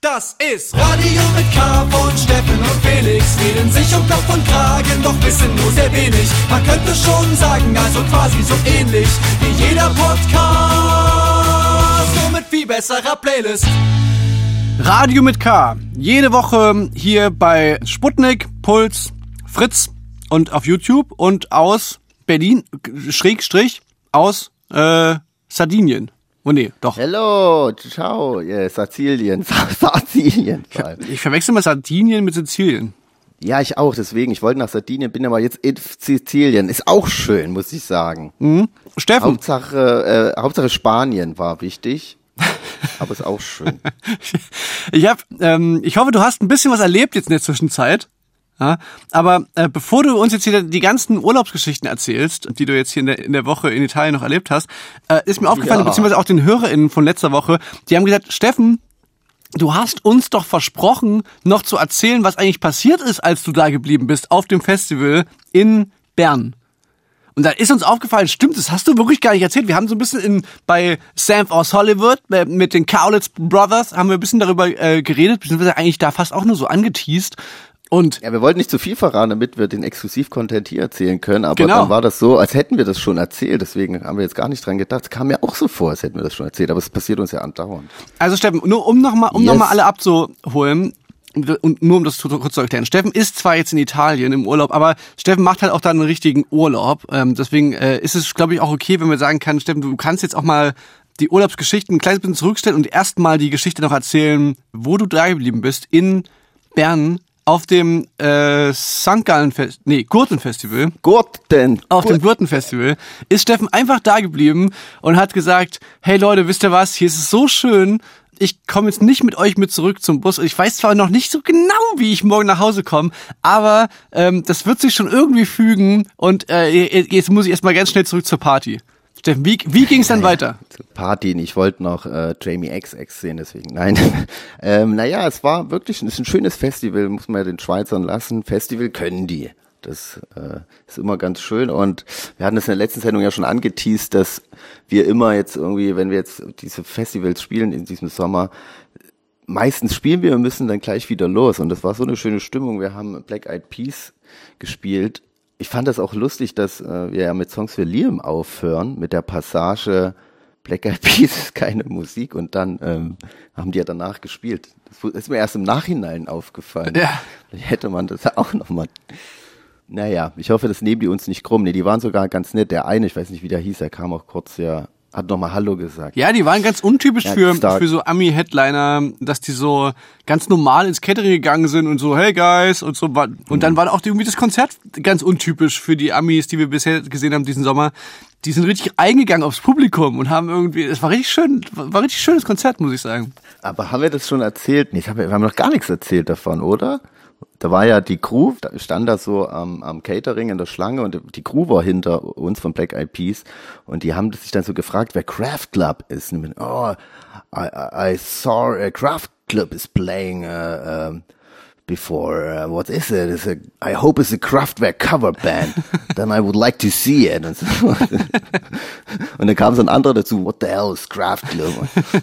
Das ist Radio mit K von Steffen und Felix. Reden sich um Kopf und Kragen, doch wissen nur sehr wenig. Man könnte schon sagen, also quasi so ähnlich wie jeder Podcast. Nur mit viel besserer Playlist. Radio mit K. Jede Woche hier bei Sputnik, Puls, Fritz und auf YouTube und aus Berlin, Schrägstrich, aus äh, Sardinien. Oh nee, doch. Hello, ciao, yeah, Sizilien, Sizilien. Ich verwechsel mal Sardinien mit Sizilien. Ja, ich auch, deswegen. Ich wollte nach Sardinien, bin aber jetzt in Sizilien. Ist auch schön, muss ich sagen. Mhm. Steffen. Hauptsache, äh, Hauptsache Spanien war wichtig. aber ist auch schön. ich hab, ähm, ich hoffe, du hast ein bisschen was erlebt jetzt in der Zwischenzeit. Ja, aber äh, bevor du uns jetzt hier die ganzen Urlaubsgeschichten erzählst, die du jetzt hier in der, in der Woche in Italien noch erlebt hast, äh, ist mir aufgefallen, ja. beziehungsweise auch den HörerInnen von letzter Woche, die haben gesagt, Steffen, du hast uns doch versprochen, noch zu erzählen, was eigentlich passiert ist, als du da geblieben bist auf dem Festival in Bern. Und da ist uns aufgefallen, stimmt, das hast du wirklich gar nicht erzählt. Wir haben so ein bisschen in, bei Sam aus Hollywood äh, mit den Cowlitz Brothers haben wir ein bisschen darüber äh, geredet, beziehungsweise eigentlich da fast auch nur so angeteased. Und ja, wir wollten nicht zu viel verraten, damit wir den Exklusiv-Content hier erzählen können, aber genau. dann war das so, als hätten wir das schon erzählt, deswegen haben wir jetzt gar nicht dran gedacht. Es kam mir auch so vor, als hätten wir das schon erzählt, aber es passiert uns ja andauernd. Also Steffen, nur um nochmal um yes. noch alle abzuholen, und nur um das kurz zu erklären, Steffen ist zwar jetzt in Italien im Urlaub, aber Steffen macht halt auch da einen richtigen Urlaub. Ähm, deswegen äh, ist es, glaube ich, auch okay, wenn wir sagen können, Steffen, du kannst jetzt auch mal die Urlaubsgeschichten ein kleines bisschen zurückstellen und erstmal die Geschichte noch erzählen, wo du da geblieben bist in Bern auf dem äh, St. Gallen Fest, nee, Gurtenfestival. Gurten. Auf dem Gurtenfestival ist Steffen einfach da geblieben und hat gesagt, hey Leute, wisst ihr was, hier ist es so schön, ich komme jetzt nicht mit euch mit zurück zum Bus. Ich weiß zwar noch nicht so genau, wie ich morgen nach Hause komme, aber ähm, das wird sich schon irgendwie fügen und äh, jetzt muss ich erstmal ganz schnell zurück zur Party. Steffen, wie, wie ging es dann naja, weiter? Party, ich wollte noch äh, Jamie XX sehen, deswegen nein. ähm, naja, es war wirklich es ist ein schönes Festival, muss man ja den Schweizern lassen. Festival können die. Das äh, ist immer ganz schön und wir hatten es in der letzten Sendung ja schon angeteased, dass wir immer jetzt irgendwie, wenn wir jetzt diese Festivals spielen in diesem Sommer, meistens spielen wir und müssen dann gleich wieder los und das war so eine schöne Stimmung. Wir haben Black Eyed Peas gespielt ich fand das auch lustig, dass äh, wir ja mit Songs für Liam aufhören, mit der Passage Black Eyed Peas ist keine Musik und dann ähm, haben die ja danach gespielt. Das ist mir erst im Nachhinein aufgefallen. Ja. Vielleicht hätte man das auch nochmal. Naja, ich hoffe, das nehmen die uns nicht krumm. Nee, die waren sogar ganz nett. Der eine, ich weiß nicht, wie der hieß, der kam auch kurz ja hat nochmal Hallo gesagt. Ja, die waren ganz untypisch ja, für, für so Ami-Headliner, dass die so ganz normal ins Catering gegangen sind und so, hey guys, und so. Und mhm. dann war auch irgendwie das Konzert ganz untypisch für die Amis, die wir bisher gesehen haben diesen Sommer. Die sind richtig eingegangen aufs Publikum und haben irgendwie, es war richtig schön, war richtig schönes Konzert, muss ich sagen. Aber haben wir das schon erzählt? Nee, wir haben noch gar nichts erzählt davon, oder? Da war ja die Crew, da stand da so am, am Catering in der Schlange und die Crew war hinter uns von Black Eyed Peas und die haben sich dann so gefragt, wer Craft Club ist. Und, oh, I, I saw a Craft Club is playing uh, um, before. Uh, what is it? It's a, I hope it's a Kraftwerk cover band. Then I would like to see it. Und, so. und dann kam so ein anderer dazu. What the hell is Kraft Club?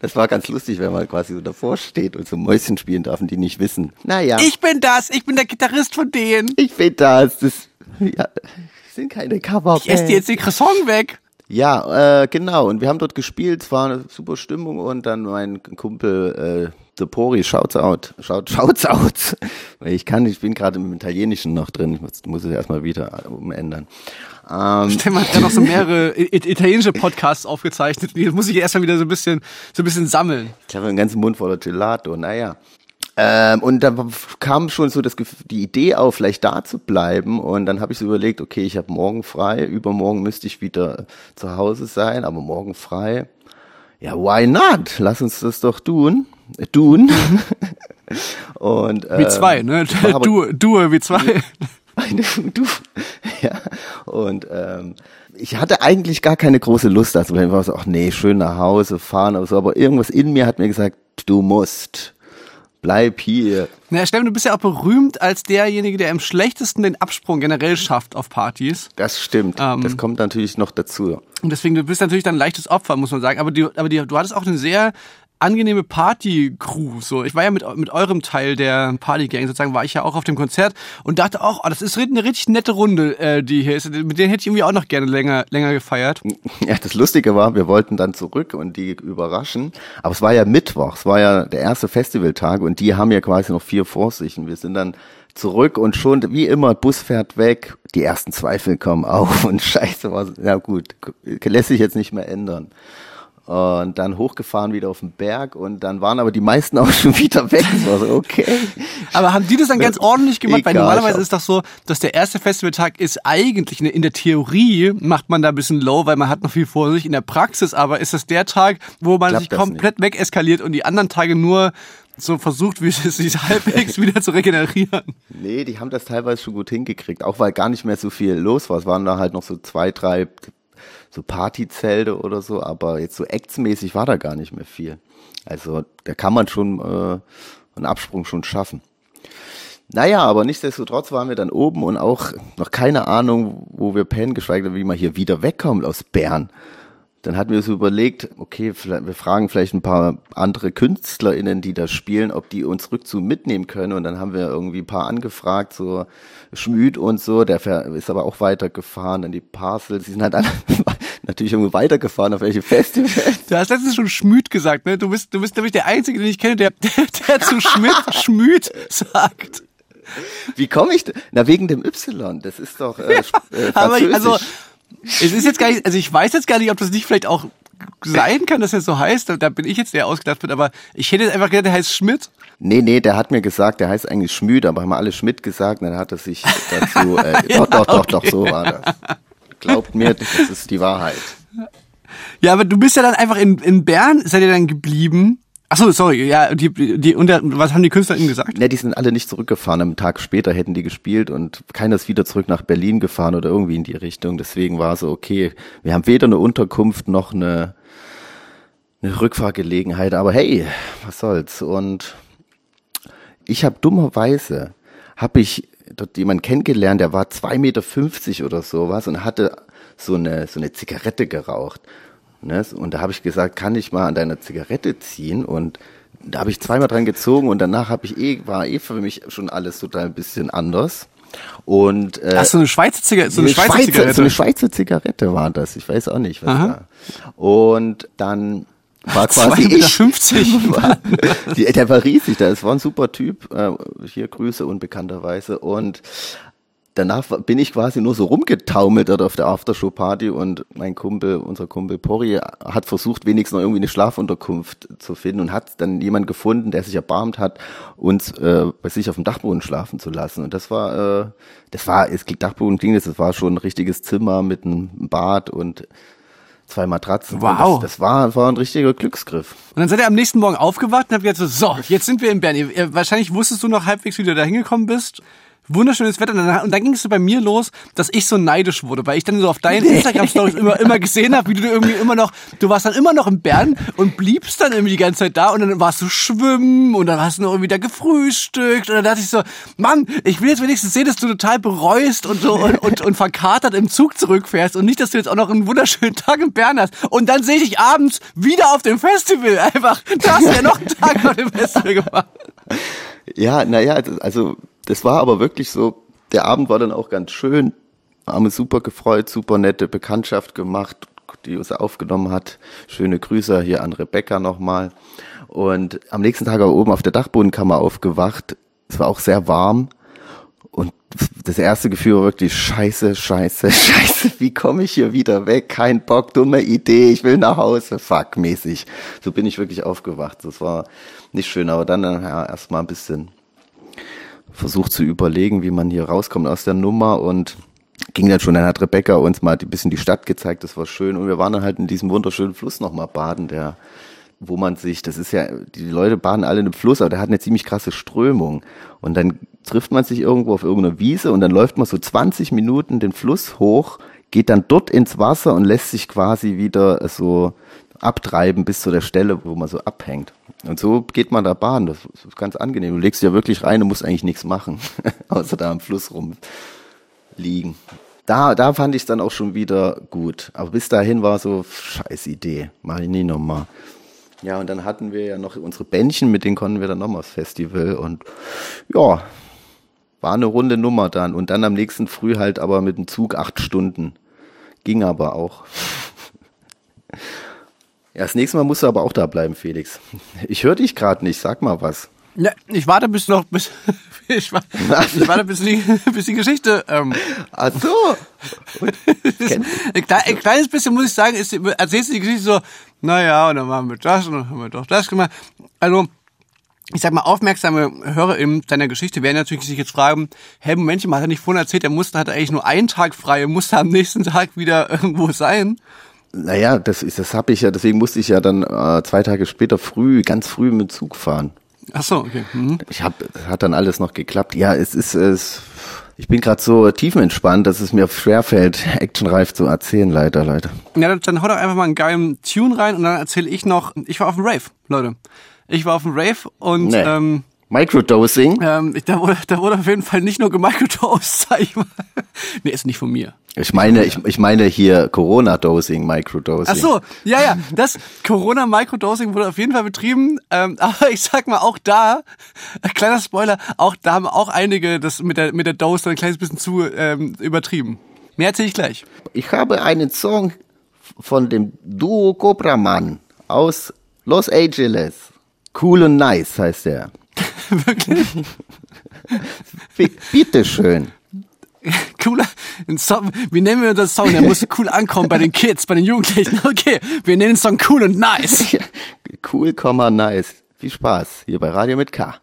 Das war ganz lustig, wenn man quasi so davor steht und so Mäuschen spielen darf und die nicht wissen. Naja. Ich bin das. Ich bin der Gitarrist von denen. Ich bin das. Das ja, sind keine Coverband. Ich esse dir jetzt den Croissant weg. Ja, äh, genau. Und wir haben dort gespielt. Es war eine super Stimmung und dann mein Kumpel äh, The Pori, shouts out, shout, shouts out. Ich kann, ich bin gerade im Italienischen noch drin, ich muss, muss es erstmal wieder umändern. Ähm, Stefan hat ja noch so mehrere italienische Podcasts aufgezeichnet. Die muss ich erstmal wieder so ein bisschen, so ein bisschen sammeln. Ich habe einen ganzen Mund voller Gelato, naja. Ähm, und da kam schon so das, die Idee auf, vielleicht da zu bleiben. Und dann habe ich so überlegt, okay, ich habe morgen frei, übermorgen müsste ich wieder zu Hause sein, aber morgen frei. Ja, why not? Lass uns das doch tun. Tun. und, ähm, wie zwei, ne? Du, du wie zwei. Eine, du, ja. Und ähm, ich hatte eigentlich gar keine große Lust dazu. Ich war so, ach nee, schön nach Hause fahren, aber so, aber irgendwas in mir hat mir gesagt, du musst. Bleib hier. Na, Steffen, du bist ja auch berühmt als derjenige, der im schlechtesten den Absprung generell schafft auf Partys. Das stimmt. Ähm, das kommt natürlich noch dazu. Und deswegen, du bist natürlich dann ein leichtes Opfer, muss man sagen. Aber, die, aber die, du hattest auch eine sehr angenehme Party-Crew. So, ich war ja mit, mit eurem Teil der Party-Gang sozusagen, war ich ja auch auf dem Konzert und dachte auch, oh, das ist eine richtig nette Runde, äh, die hier ist. Mit denen hätte ich irgendwie auch noch gerne länger, länger gefeiert. Ja, das Lustige war, wir wollten dann zurück und die überraschen. Aber es war ja Mittwoch, es war ja der erste Festivaltag und die haben ja quasi noch vier vor sich. Und wir sind dann zurück und schon, wie immer, Bus fährt weg, die ersten Zweifel kommen auf und scheiße, was, ja gut, lässt sich jetzt nicht mehr ändern und dann hochgefahren wieder auf den Berg und dann waren aber die meisten auch schon wieder weg. Das war so, okay. Aber haben die das dann ganz ordentlich gemacht? Egal, Weil normalerweise ist doch so, dass der erste Festivaltag ist eigentlich, in der Theorie macht man da ein bisschen low, weil man hat noch viel vor sich. In der Praxis aber ist das der Tag, wo man Klappt sich komplett nicht. wegeskaliert und die anderen Tage nur so versucht, wie es sich halbwegs wieder zu regenerieren. Nee, die haben das teilweise schon gut hingekriegt, auch weil gar nicht mehr so viel los war. Es waren da halt noch so zwei, drei so Partyzelte oder so, aber jetzt so actsmäßig war da gar nicht mehr viel. Also da kann man schon äh, einen Absprung schon schaffen. Naja, aber nichtsdestotrotz waren wir dann oben und auch noch keine Ahnung, wo wir pennen, geschweige denn, wie man hier wieder wegkommt aus Bern. Dann hatten wir so überlegt, okay, wir fragen vielleicht ein paar andere KünstlerInnen, die da spielen, ob die uns Rückzug mitnehmen können. Und dann haben wir irgendwie ein paar angefragt, so Schmüd und so, der ist aber auch weitergefahren, dann die Parcels, die sind halt alle natürlich irgendwo weitergefahren auf welche Festivals. Du hast letztens schon Schmüd gesagt, ne? Du bist, du bist nämlich der Einzige, den ich kenne, der, der, der zu Schmidt Schmüd sagt. Wie komme ich? Na, wegen dem Y. Das ist doch äh, äh, Aber also, es ist jetzt gar nicht, also ich weiß jetzt gar nicht, ob das nicht vielleicht auch sein kann, dass er so heißt. Da bin ich jetzt der ausgedacht wird, aber ich hätte jetzt einfach gedacht, der heißt Schmidt. Nee, nee, der hat mir gesagt, der heißt eigentlich Schmüd, aber haben alle Schmidt gesagt, dann hat er sich dazu, äh, ja, doch, doch, doch, okay. doch, so war das. Glaubt mir, das ist die Wahrheit. Ja, aber du bist ja dann einfach in, in Bern, seid ihr dann geblieben Achso, sorry, ja, die, die, und der, was haben die Künstler Ihnen gesagt? Ne, die sind alle nicht zurückgefahren. Am Tag später hätten die gespielt und keiner ist wieder zurück nach Berlin gefahren oder irgendwie in die Richtung. Deswegen war so, okay, wir haben weder eine Unterkunft noch eine, eine Rückfahrgelegenheit, aber hey, was soll's. Und ich habe dummerweise, habe ich dort jemanden kennengelernt, der war zwei Meter fünfzig oder sowas und hatte so eine, so eine Zigarette geraucht. Ne? Und da habe ich gesagt, kann ich mal an deiner Zigarette ziehen? Und da habe ich zweimal dran gezogen und danach habe ich eh, war eh für mich schon alles total ein bisschen anders. Und äh, Ach, so eine Schweizer Zigarette, so eine, Schweizer, Schweizer Zigarette. So eine Schweizer Zigarette war das. Ich weiß auch nicht, was Aha. da. Und dann war quasi ich. 50. die, der war riesig, das war ein super Typ. Äh, hier Grüße unbekannterweise. Und danach bin ich quasi nur so rumgetaumelt dort auf der Aftershow-Party und mein Kumpel, unser Kumpel Pori, hat versucht, wenigstens noch irgendwie eine Schlafunterkunft zu finden und hat dann jemand gefunden, der sich erbarmt hat, uns äh, bei sich auf dem Dachboden schlafen zu lassen. Und das war, äh, das war, es klingt Dachboden klingt, das war schon ein richtiges Zimmer mit einem Bad und zwei Matratzen. Wow. Das, das, war, war ein richtiger Glücksgriff. Und dann seid ihr am nächsten Morgen aufgewacht und habt gesagt, so, jetzt sind wir in Bern. Wahrscheinlich wusstest du noch halbwegs, wie du da hingekommen bist wunderschönes Wetter. Und dann, ging es so bei mir los, dass ich so neidisch wurde, weil ich dann so auf deinen Instagram-Stories immer, immer gesehen habe, wie du irgendwie immer noch, du warst dann immer noch in Bern und bliebst dann irgendwie die ganze Zeit da und dann warst du schwimmen und dann hast du noch irgendwie da gefrühstückt und dann dachte ich so, Mann, ich will jetzt wenigstens sehen, dass du total bereust und so und, und, und verkatert im Zug zurückfährst und nicht, dass du jetzt auch noch einen wunderschönen Tag in Bern hast. Und dann sehe ich dich abends wieder auf dem Festival einfach. Du hast ja noch einen Tag auf dem Festival gemacht. Ja, naja, also das war aber wirklich so, der Abend war dann auch ganz schön. Haben uns super gefreut, super nette Bekanntschaft gemacht, die uns aufgenommen hat. Schöne Grüße hier an Rebecca nochmal. Und am nächsten Tag aber oben auf der Dachbodenkammer aufgewacht. Es war auch sehr warm. Und das erste Gefühl war wirklich scheiße, scheiße, scheiße. Wie komme ich hier wieder weg? Kein Bock, dumme Idee. Ich will nach Hause. Fuck, mäßig. So bin ich wirklich aufgewacht. Das war nicht schön. Aber dann ja, erstmal ein bisschen versucht zu überlegen, wie man hier rauskommt aus der Nummer und ging dann schon, dann hat Rebecca uns mal ein bisschen die Stadt gezeigt, das war schön und wir waren dann halt in diesem wunderschönen Fluss nochmal baden, der wo man sich, das ist ja, die Leute baden alle in einem Fluss, aber der hat eine ziemlich krasse Strömung. Und dann trifft man sich irgendwo auf irgendeiner Wiese und dann läuft man so 20 Minuten den Fluss hoch, geht dann dort ins Wasser und lässt sich quasi wieder so abtreiben bis zu der Stelle, wo man so abhängt. Und so geht man da Bahn. Das ist ganz angenehm. Du legst dich ja wirklich rein und musst eigentlich nichts machen, außer da am Fluss rumliegen. Da, da fand ich es dann auch schon wieder gut. Aber bis dahin war so, scheiß Idee, mach ich nie nochmal. Ja, und dann hatten wir ja noch unsere Bändchen, mit denen konnten wir dann nochmal aufs Festival und ja, war eine runde Nummer dann. Und dann am nächsten Früh halt aber mit dem Zug acht Stunden. Ging aber auch. Ja, das nächste Mal musst du aber auch da bleiben, Felix. Ich höre dich gerade nicht, sag mal was. Ja, ich warte bis noch, bis, ich, wa- ich warte bis die, bis die Geschichte, ähm, Ach so. Ein, ein kleines bisschen muss ich sagen, ist, erzählst du die Geschichte so, naja, und dann machen wir das und dann haben wir doch das gemacht. Also, ich sag mal, aufmerksame HörerInnen deiner Geschichte werden natürlich sich jetzt fragen, hey, Momentchen, mal, hat er nicht vorhin erzählt, er musste, hat eigentlich nur einen Tag frei, er musste am nächsten Tag wieder irgendwo sein. Naja, das ist, das habe ich ja, deswegen musste ich ja dann äh, zwei Tage später früh, ganz früh mit Zug fahren. Ach so, okay. Mhm. Ich habe, hat dann alles noch geklappt. Ja, es ist, es, ich bin gerade so tiefenentspannt, dass es mir schwerfällt, actionreif zu erzählen, leider, Leute. Ja, dann- dann hau doch einfach mal einen geilen Tune rein und dann erzähle ich noch, ich war auf dem Rave, Leute. Ich war auf dem Rave und, Nee. ähm, Microdosing. ähm, da, wurde, da wurde auf jeden Fall nicht nur gemicrodosed, sag ich mal. Nee, ist nicht von mir. Ich meine, ich, ich meine hier Corona-Dosing, Microdosing. Ach so, ja, ja, das Corona-Microdosing wurde auf jeden Fall betrieben, ähm, aber ich sag mal, auch da, äh, kleiner Spoiler, auch da haben auch einige das mit der, mit der Dose ein kleines bisschen zu ähm, übertrieben. Mehr erzähle ich gleich. Ich habe einen Song von dem Duo Cobra Mann aus Los Angeles. Cool und nice heißt der. Wirklich Bi- Bitteschön. cooler ein Song, wie nennen wir unseren Song? Der muss cool ankommen bei den Kids, bei den Jugendlichen. Okay, wir nennen den Song cool und nice. Cool, Komma, nice. Viel Spaß hier bei Radio mit K.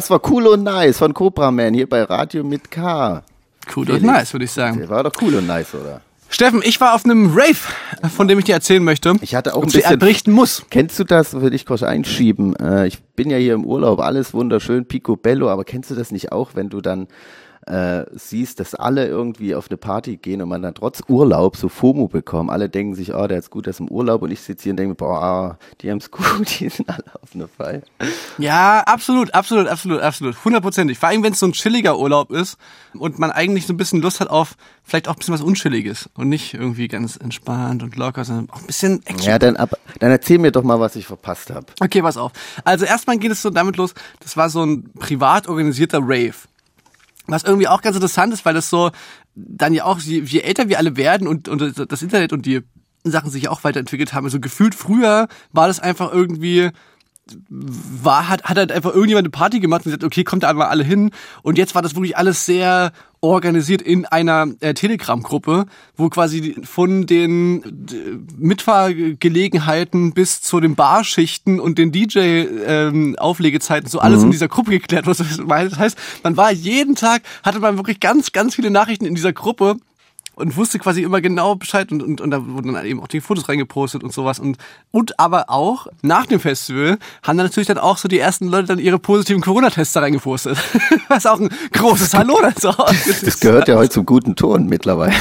Das war cool und nice von Cobra Man hier bei Radio mit K. Cool Felix. und nice, würde ich sagen. Der war doch cool und nice, oder? Steffen, ich war auf einem Rave, von dem ich dir erzählen möchte. Ich hatte auch ein bisschen- berichten muss. Kennst du das? Würde ich kurz einschieben. Äh, ich bin ja hier im Urlaub, alles wunderschön, picobello, aber kennst du das nicht auch, wenn du dann äh, siehst, dass alle irgendwie auf eine Party gehen und man dann trotz Urlaub so FOMO bekommt. Alle denken sich, oh, der ist gut, der ist im Urlaub und ich sitze hier und denke, boah, die haben's gut, die sind alle auf einer Feier. Ja, absolut, absolut, absolut, absolut. Hundertprozentig. Vor allem, wenn es so ein chilliger Urlaub ist und man eigentlich so ein bisschen Lust hat auf vielleicht auch ein bisschen was Unchilliges und nicht irgendwie ganz entspannt und locker, sondern auch ein bisschen Action. Ja, dann, ab, dann erzähl mir doch mal, was ich verpasst habe. Okay, pass auf. Also erstmal geht es so damit los, das war so ein privat organisierter Rave. Was irgendwie auch ganz interessant ist, weil das so dann ja auch, je, je älter wir alle werden und, und das Internet und die Sachen sich auch weiterentwickelt haben, also gefühlt früher war das einfach irgendwie war, hat, hat halt einfach irgendjemand eine Party gemacht und gesagt, okay, kommt da einmal alle hin. Und jetzt war das wirklich alles sehr organisiert in einer äh, Telegram-Gruppe, wo quasi von den Mitfahrgelegenheiten bis zu den Barschichten und den DJ-Auflegezeiten so alles in dieser Gruppe geklärt wurde. Das heißt, man war jeden Tag, hatte man wirklich ganz, ganz viele Nachrichten in dieser Gruppe und wusste quasi immer genau Bescheid und, und, und da wurden dann eben auch die Fotos reingepostet und sowas und und aber auch nach dem Festival haben dann natürlich dann auch so die ersten Leute dann ihre positiven Corona-Tests da reingepostet. Was auch ein großes Hallo dann so Das gehört ja heute zum guten Ton mittlerweile.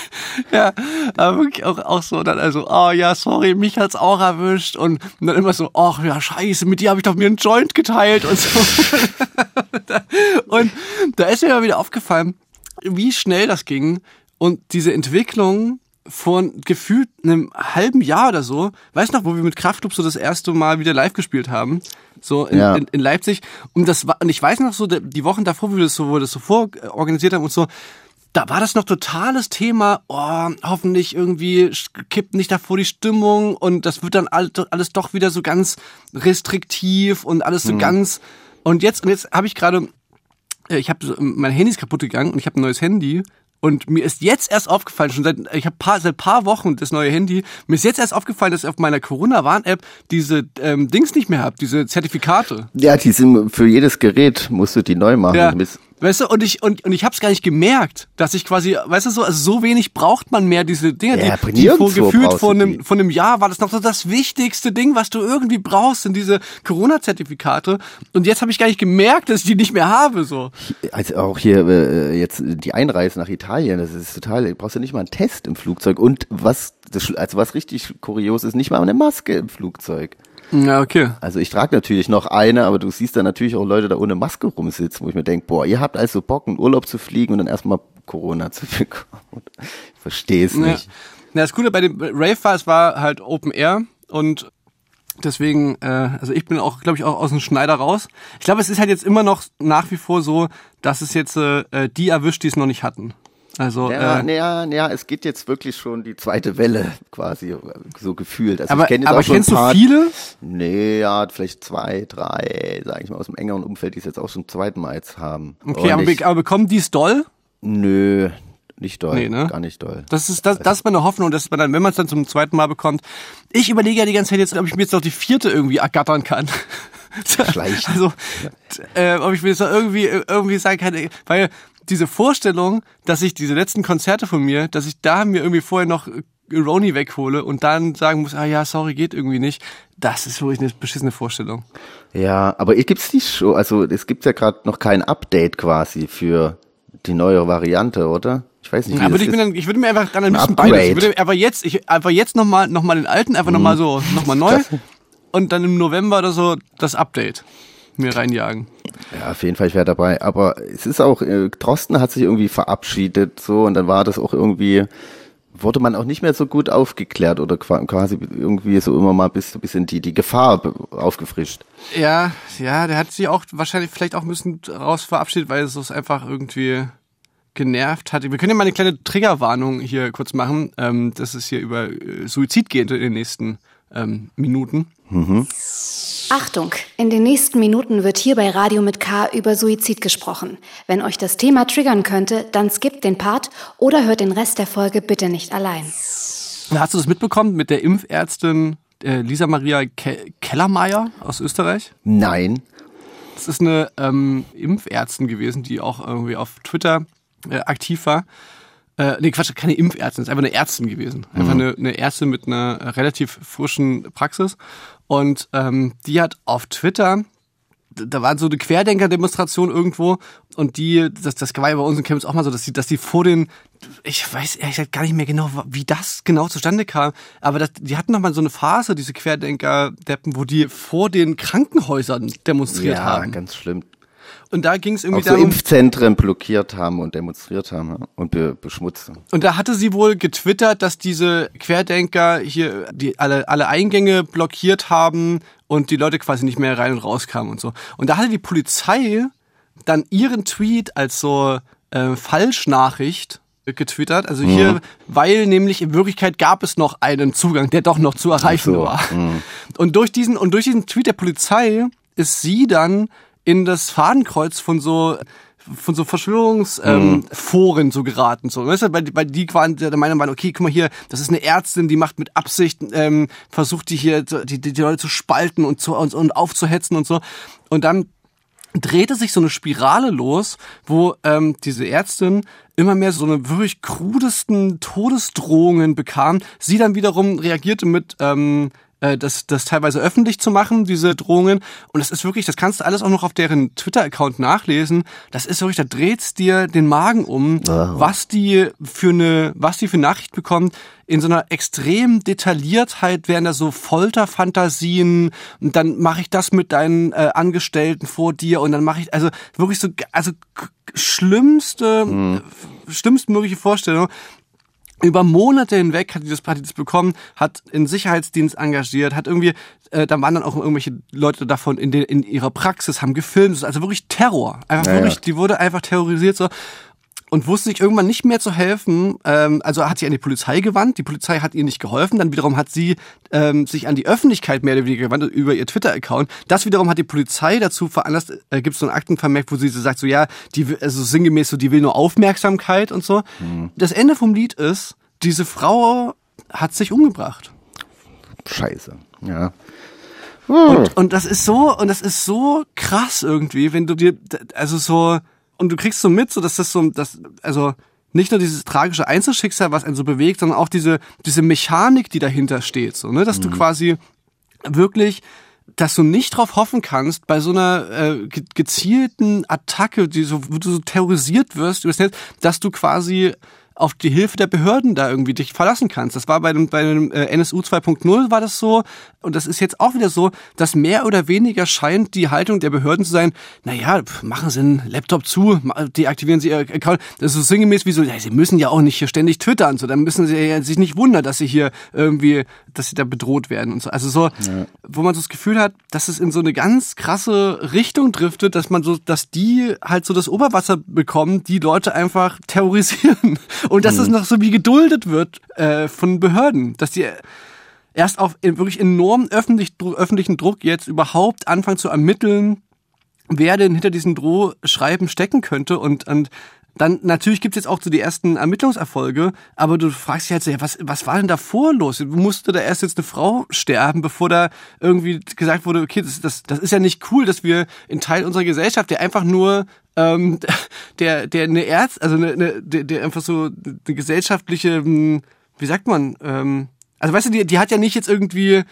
ja, aber wirklich auch, auch so dann also, oh ja, sorry, mich hat's auch erwischt und dann immer so, ach ja, scheiße, mit dir habe ich doch mir einen Joint geteilt und so. und da ist mir mal wieder aufgefallen, wie schnell das ging und diese Entwicklung von gefühlt einem halben Jahr oder so, weißt du noch, wo wir mit Kraftclub so das erste Mal wieder live gespielt haben, so in, Ja. in, in Leipzig. Und das war und ich weiß noch so die Wochen davor, wie wir das so, wo wir das so vororganisiert haben und so, da war das noch totales Thema, oh, hoffentlich irgendwie kippt nicht davor die Stimmung und das wird dann all- alles doch wieder so ganz restriktiv und alles so ganz. Und jetzt und jetzt habe ich gerade äh, ich habe mein Handy ist kaputt gegangen und ich habe ein neues Handy und mir ist jetzt erst aufgefallen, schon seit ich habe paar, seit paar Wochen das neue Handy, mir ist jetzt erst aufgefallen, dass ich auf meiner Corona-Warn-App diese ähm, Dings nicht mehr habe, diese Zertifikate. Ja, die sind für jedes Gerät musst du die neu machen. Ja. Weißt du, und ich und, und ich habe es gar nicht gemerkt, dass ich quasi, weißt du so, also so wenig braucht man mehr diese Dinge, Ja, die, die vor, gefühlt vor du einem von einem Jahr war das noch so das wichtigste Ding, was du irgendwie brauchst, sind diese Corona-Zertifikate. Und jetzt habe ich gar nicht gemerkt, dass ich die nicht mehr habe. So. Also auch hier äh, jetzt die Einreise nach Italien, das ist total, du brauchst ja nicht mal einen Test im Flugzeug. Und was, also was richtig kurios ist, nicht mal eine Maske im Flugzeug. Ja, okay. Also ich trage natürlich noch eine, aber du siehst dann natürlich auch Leute da ohne Maske rumsitzen, wo ich mir denke, boah, ihr habt also Bock, in Urlaub zu fliegen und dann erstmal Corona zu bekommen. Ich verstehe es Ja. nicht. Ja, das Coole bei dem Rave war, es war halt Open Air und deswegen, äh, also ich bin auch, glaube ich, auch aus dem Schneider raus. Ich glaube, es ist halt jetzt immer noch nach wie vor so, dass es jetzt äh, die erwischt, die es noch nicht hatten. Also, Ja, äh, nee, ja, nee, ja, es geht jetzt wirklich schon die zweite Welle quasi so gefühlt. Also aber, ich kenn aber kennst ein du paar, viele? Nee, ja, vielleicht zwei, drei, sage ich mal, aus dem engeren Umfeld, die es jetzt auch schon zum zweiten Mal jetzt haben. Okay, aber, ich, be- aber bekommen die es doll? Nö, nicht doll, Nee, ne? gar nicht doll. Das ist das, das ist meine Hoffnung, dass man dann, wenn man es dann zum zweiten Mal bekommt. Ich überlege ja die ganze Zeit jetzt, ob ich mir jetzt noch die vierte irgendwie ergattern kann. Schleichen. Also, äh, ob ich mir jetzt noch irgendwie irgendwie sagen kann, weil diese Vorstellung, dass ich diese letzten Konzerte von mir, dass ich da mir irgendwie vorher noch Roni weghole und dann sagen muss, ah ja, sorry, geht irgendwie nicht. Das ist wirklich eine beschissene Vorstellung. Ja, aber gibt's die schon, also es gibt ja gerade noch kein Update quasi für die neue Variante, oder? Ich weiß nicht, wie Aber ich, bin dann, ich würde mir einfach dann ein Ein bisschen beides. Ich würde einfach jetzt, ich, einfach jetzt nochmal noch mal den alten, einfach nochmal so, nochmal neu und dann im November oder so das Update mir reinjagen. Ja, auf jeden Fall, ich wäre dabei. Aber es ist auch, äh, Drosten hat sich irgendwie verabschiedet, so, und dann war das auch irgendwie, wurde man auch nicht mehr so gut aufgeklärt oder qua- quasi irgendwie so immer mal bis, bisschen die, die Gefahr aufgefrischt. Ja, ja, der hat sich auch wahrscheinlich vielleicht auch ein bisschen raus verabschiedet, weil es uns einfach irgendwie genervt hat. Wir können ja mal eine kleine Triggerwarnung hier kurz machen. Ähm, das ist hier über äh, Suizid geht in den nächsten ähm, Minuten. Achtung, in den nächsten Minuten wird hier bei Radio mit K über Suizid gesprochen. Wenn euch das Thema triggern könnte, dann skippt den Part oder hört den Rest der Folge bitte nicht allein. Hast du das mitbekommen mit der Impfärztin äh, Lisa Maria Ke Kellermeier aus Österreich? Nein. Das ist eine ähm, Impfärztin gewesen, die auch irgendwie auf Twitter äh, aktiv war. Äh, nee, Quatsch, keine Impfärztin, ist einfach eine Ärztin gewesen. Einfach eine, eine Ärztin mit einer relativ frischen Praxis. Und ähm, die hat auf Twitter da war so eine Querdenker-Demonstration irgendwo und die, das, das war ja bei uns in Chemnitz auch mal so, dass die, dass die vor den, ich weiß ehrlich gesagt gar nicht mehr genau, wie das genau zustande kam, aber das, die hatten noch mal so eine Phase, diese Querdenker-Deppen, wo die vor den Krankenhäusern demonstriert Ja, haben. ganz schlimm. Und da ging es irgendwie Auch so darum, Impfzentren blockiert haben und demonstriert haben ja, und be beschmutzt. haben. Und da hatte sie wohl getwittert, dass diese Querdenker hier die alle, alle Eingänge blockiert haben und die Leute quasi nicht mehr rein und raus kamen und so. Und da hatte die Polizei dann ihren Tweet als so äh, Falschnachricht getwittert. Also hier, weil nämlich in Wirklichkeit gab es noch einen Zugang, der doch noch zu erreichen so, war. Und durch diesen und durch diesen Tweet der Polizei ist sie dann in das Fadenkreuz von so von so Verschwörungsforen ähm, so geraten so weißt du weil, weil die waren der Meinung waren okay guck mal hier das ist eine Ärztin die macht mit Absicht ähm, versucht die hier die, die, die Leute zu spalten und zu und, und aufzuhetzen und so und dann drehte sich so eine Spirale los, wo ähm, diese Ärztin immer mehr so eine wirklich krudesten Todesdrohungen bekam. Sie dann wiederum reagierte mit ähm, äh, das, das teilweise öffentlich zu machen, diese Drohungen. Und das ist wirklich, das kannst du alles auch noch auf deren Twitter-Account nachlesen. Das ist wirklich, da dreht's dir den Magen um, was die für eine, was die für Nachricht bekommt. In so einer extremen Detailliertheit werden da so Folterfantasien und dann mache ich das mit deinen äh, Angestellten vor dir und dann mache ich also wirklich so also schlimmste äh, schlimmstmögliche Vorstellung über Monate hinweg hat die das, hat die das bekommen, hat in Sicherheitsdienst engagiert, hat irgendwie, äh, da waren dann auch irgendwelche Leute davon in, den, in ihrer Praxis, haben gefilmt, also wirklich Terror. Einfach Ja, ja. wirklich, die wurde einfach terrorisiert so und wusste sich irgendwann nicht mehr zu helfen. Ähm, also hat sie an die Polizei gewandt. Die Polizei hat ihr nicht geholfen. Dann wiederum hat sie ähm, sich an die Öffentlichkeit mehr oder weniger gewandt über ihr Twitter-Account. Das wiederum hat die Polizei dazu veranlasst. Äh, Gibt es so einen Aktenvermerk, wo sie so sagt so ja, die also sinngemäß so, die will nur Aufmerksamkeit und so. Das Ende vom Lied ist, diese Frau hat sich umgebracht. Scheiße. Ja. Und, und das ist so, und das ist so krass irgendwie, wenn du dir, also so, und du kriegst so mit, so dass das so, das, also nicht nur dieses tragische Einzelschicksal, was einen so bewegt, sondern auch diese, diese Mechanik, die dahinter steht, so, ne, dass du quasi wirklich, dass du nicht drauf hoffen kannst, bei so einer äh, ge- gezielten Attacke, die so, wo du so terrorisiert wirst dass du quasi auf die Hilfe der Behörden da irgendwie dich verlassen kannst. Das war bei dem, bei dem äh, NSU 2.0 war das so und das ist jetzt auch wieder so, dass mehr oder weniger scheint die Haltung der Behörden zu sein, naja, machen Sie einen Laptop zu, deaktivieren Sie Ihr Account. Das ist so sinngemäß wie so, ja, Sie müssen ja auch nicht hier ständig twittern, so, dann müssen Sie ja sich nicht wundern, dass Sie hier irgendwie, dass Sie da bedroht werden und so. Also so, wo man so das Gefühl hat, dass es in so eine ganz krasse Richtung driftet, dass man so, dass die halt so das Oberwasser bekommen, die Leute einfach terrorisieren. Und dass es noch so wie geduldet wird äh, von Behörden, dass die erst auf wirklich enormen öffentlich, öffentlichen Druck jetzt überhaupt anfangen zu ermitteln, wer denn hinter diesen Drohschreiben stecken könnte und, und dann natürlich gibt's jetzt auch so die ersten Ermittlungserfolge, aber du fragst dich halt so, ja, was, was war denn davor los? Musste da erst jetzt eine Frau sterben, bevor da irgendwie gesagt wurde, okay, das, das, das ist ja nicht cool, dass wir in Teil unserer Gesellschaft, der einfach nur ähm, der, der eine Ärzt, also eine, eine, der, der einfach so eine gesellschaftliche, hm, wie sagt man, ähm, also weißt du, die, die hat ja nicht jetzt irgendwie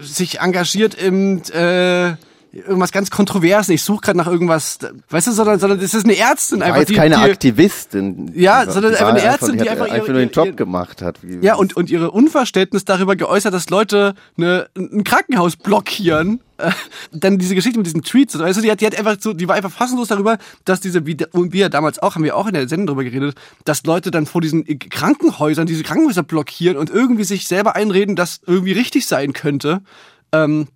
sich engagiert im äh, irgendwas ganz Kontroverses. Ich suche gerade nach irgendwas, weißt du, sondern, sondern das ist eine Ärztin War einfach. jetzt die, keine die, Aktivistin. Ja, Die war- sondern einfach war eine Ärztin, die hat einfach ihre- nur den ihre- Job gemacht hat. Wie- Ja, und, und ihre Unverständnis darüber geäußert, dass Leute eine, ein Krankenhaus blockieren. Äh, Dann diese Geschichte mit diesen Tweets. Also die hat, die hat einfach so, die war einfach fassungslos darüber, dass diese, wie, und wir damals auch, haben wir auch in der Sendung darüber geredet, dass Leute dann vor diesen Krankenhäusern, diese Krankenhäuser blockieren und irgendwie sich selber einreden, dass irgendwie richtig sein könnte. Ähm,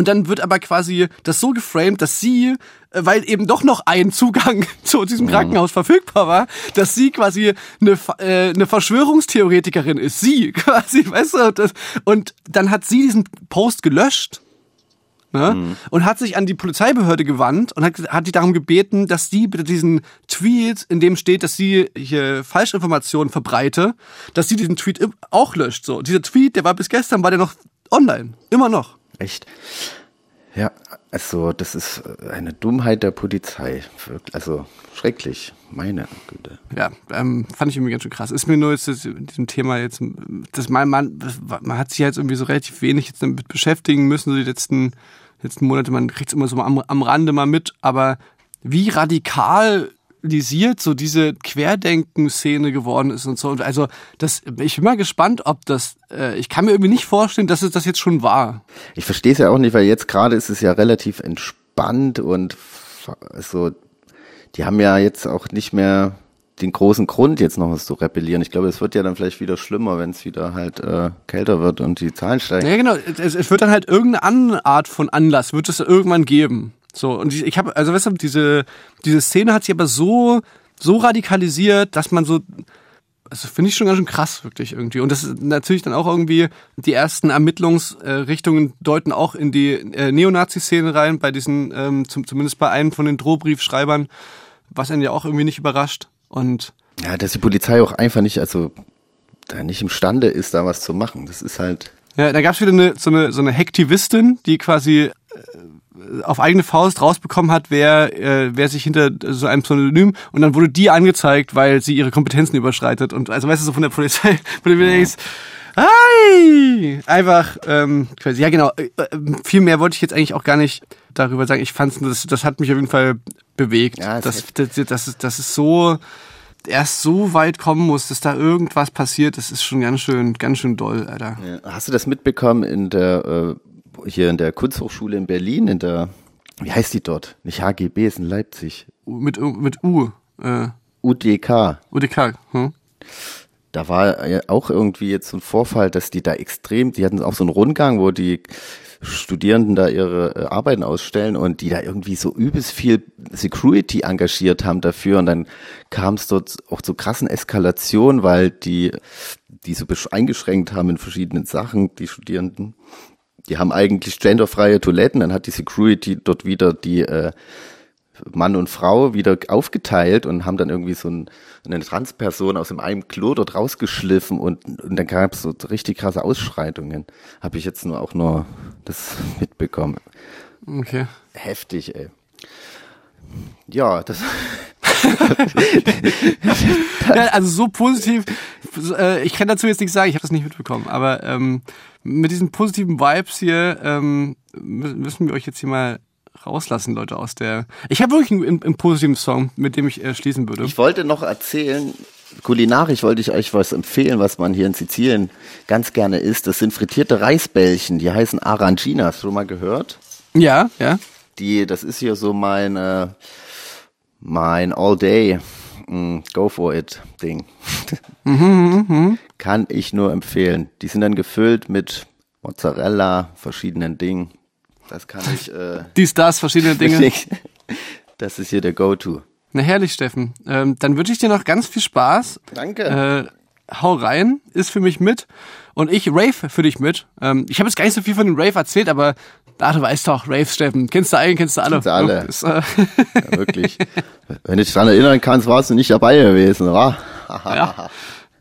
und dann wird aber quasi das so geframed, dass sie, äh, weil eben doch noch ein Zugang zu diesem Krankenhaus verfügbar war, dass sie quasi eine, äh, eine Verschwörungstheoretikerin ist. Sie quasi, weißt du? Das, und dann hat sie diesen Post gelöscht. Ne? Und hat sich an die Polizeibehörde gewandt und hat, hat die darum gebeten, dass die bitte diesen Tweet, in dem steht, dass sie hier Falschinformationen verbreite, dass sie diesen Tweet auch löscht. So, dieser Tweet, der war bis gestern, war der noch online, immer noch. Echt? Ja, also das ist eine Dummheit der Polizei. Also schrecklich, meine Güte. Ja, ähm, fand ich irgendwie ganz schön krass. Ist mir nur jetzt das, diesem Thema jetzt, das mein man, man hat sich jetzt irgendwie so relativ wenig jetzt damit beschäftigen müssen, so die letzten letzten Monate, man kriegt es immer so am, am Rande mal mit, aber wie radikalisiert so diese Querdenken-Szene geworden ist und so. Und also das, ich bin mal gespannt, ob das, äh, ich kann mir irgendwie nicht vorstellen, dass es das jetzt schon war. Ich verstehe es ja auch nicht, weil jetzt gerade ist es ja relativ entspannt und so, die haben ja jetzt auch nicht mehr den großen Grund, jetzt noch was zu rebellieren. Ich glaube, es wird ja dann vielleicht wieder schlimmer, wenn es wieder halt äh, kälter wird und die Zahlen steigen. Ja, genau. Es, es wird dann halt irgendeine andere Art von Anlass, wird es irgendwann geben. So, und ich, ich habe, also weißt du, diese, diese Szene hat sich aber so, so radikalisiert, dass man so, also finde ich schon ganz schön krass, wirklich irgendwie. Und das ist natürlich dann auch irgendwie, die ersten Ermittlungsrichtungen deuten auch in die äh, Neonazi-Szene rein, bei diesen, ähm, zum, zumindest bei einem von den Drohbriefschreibern, was einen ja auch irgendwie nicht überrascht. Und Ja, dass die Polizei auch einfach nicht, also da nicht imstande ist, da was zu machen. Das ist halt. Ja, da gab's wieder eine, so eine so eine Hektivistin, die quasi äh, auf eigene Faust rausbekommen hat, wer äh, wer sich hinter so einem Pseudonym und dann wurde die angezeigt, weil sie ihre Kompetenzen überschreitet und also weißt du so von der Polizei, von der denkst, Hi! Einfach, ähm, quasi, ja genau, äh, äh, viel mehr wollte ich jetzt eigentlich auch gar nicht darüber sagen. Ich fand's, das, das hat mich auf jeden Fall bewegt. Ja, das, das, das, das, ist, das ist so, erst so weit kommen muss, dass da irgendwas passiert, das ist schon ganz schön, ganz schön doll, Alter. Ja. Hast du das mitbekommen in der äh, hier in der Kunsthochschule in Berlin, in der wie heißt die dort? Nicht HGB, ist in Leipzig. Mit, mit U, äh, UDK. UDK, hm? Da war auch irgendwie jetzt so ein Vorfall, dass die da extrem, die hatten auch so einen Rundgang, wo die Studierenden da ihre äh, Arbeiten ausstellen und die da irgendwie so übelst viel Security engagiert haben dafür und dann kam es dort auch zu krassen Eskalationen, weil die die so eingeschränkt haben in verschiedenen Sachen, die Studierenden. Die haben eigentlich genderfreie Toiletten, dann hat die Security dort wieder die äh, Mann und Frau wieder aufgeteilt und haben dann irgendwie so ein, eine Transperson aus dem einen Klo dort rausgeschliffen und, und dann gab es so richtig krasse Ausschreitungen. Habe ich jetzt nur auch nur das mitbekommen. Okay. Heftig, ey. Ja, das Ja, also so positiv, äh, ich kann dazu jetzt nichts sagen, ich habe das nicht mitbekommen, aber ähm, mit diesen positiven Vibes hier ähm, mü- müssen wir euch jetzt hier mal rauslassen, Leute, aus der... Ich habe wirklich einen, einen, einen positiven Song, mit dem ich äh, schließen würde. Ich wollte noch erzählen, kulinarisch wollte ich euch was empfehlen, was man hier in Sizilien ganz gerne isst. Das sind frittierte Reisbällchen, die heißen Arancina. Hast du schon mal gehört? Ja, ja. Die, das ist hier so mein, äh, mein All Day mm, Go for it Ding. Kann ich nur empfehlen. Die sind dann gefüllt mit Mozzarella, verschiedenen Dingen. Das kann ich, äh, Dies, das, verschiedene Dinge. das ist hier der Go-To. Na herrlich, Steffen. Ähm, dann wünsche ich dir noch ganz viel Spaß. Danke. Äh, hau rein, ist für mich mit. Und ich rave für dich mit. Ähm, ich habe jetzt gar nicht so viel von dem Rave erzählt, aber da du weißt doch, Raves, Steffen. Kennst du einen, kennst du alle. Kennst du alle. Ja, Ist, äh, Ja, wirklich. Wenn du dich dran erinnern kannst, warst du nicht dabei gewesen, wa? ja.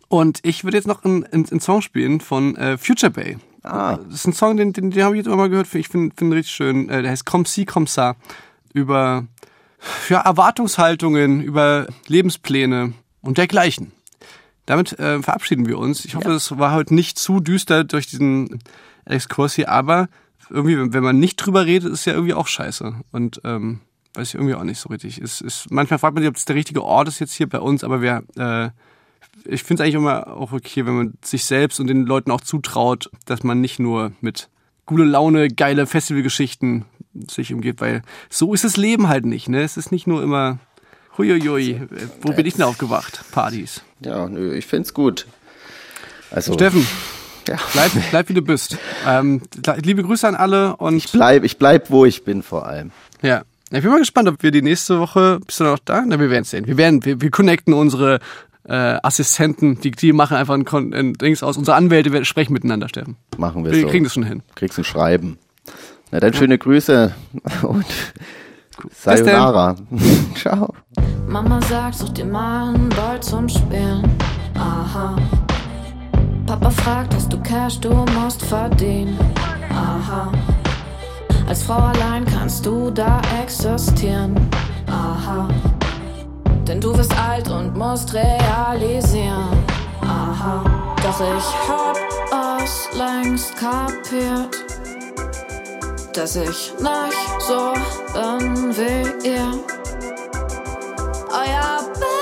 Und ich würde jetzt noch einen, einen, einen Song spielen von äh, Future Bay. Ah. Das ist ein Song, den, den, den habe ich jetzt immer mal gehört. Ich finde find richtig schön. Äh, der heißt Comme si, comme ça. Über ja, Erwartungshaltungen, über Lebenspläne und dergleichen. Damit äh, verabschieden wir uns. Ich hoffe, es war heute nicht zu düster durch diesen Exkurs hier, aber irgendwie, wenn man nicht drüber redet, ist ja irgendwie auch scheiße. Und ähm, weiß ich irgendwie auch nicht so richtig. Es ist, manchmal fragt man sich, ob es der richtige Ort ist jetzt hier bei uns, aber wir, äh, ich finde es eigentlich immer auch okay, wenn man sich selbst und den Leuten auch zutraut, dass man nicht nur mit gute Laune, geile Festivalgeschichten sich umgeht, weil so ist das Leben halt nicht. Ne? Es ist nicht nur immer huiuiui, wo bin ich denn aufgewacht? Partys. Ja, nö, ich find's gut. Also, Steffen, Ja. bleib, bleib wie du bist. Ähm, liebe Grüße an alle und ich bleib, ich bleib, wo ich bin vor allem. Ja. Ja, Ich bin mal gespannt, ob wir die nächste Woche, bist du noch da? Na, wir werden sehen. Wir werden, wir, wir connecten unsere äh, Assistenten, die, die machen einfach ein, Kon- ein Dings aus. Unsere Anwälte wir sprechen miteinander, Steffen. Machen wir, Wir so. kriegen das schon hin. Kriegst ein Schreiben. Na dann schöne Grüße und. Sayonara. Ciao. Mama sagt, such dir mal einen Ball zum Spielen. Aha. Papa fragt, hast du Cash, du musst verdienen. Aha. Als Frau allein kannst du da existieren. Aha. Denn du wirst alt und musst realisieren. Aha. Doch ich hab es längst kapiert. dass ich nicht so bin wie ihr. Euer Bild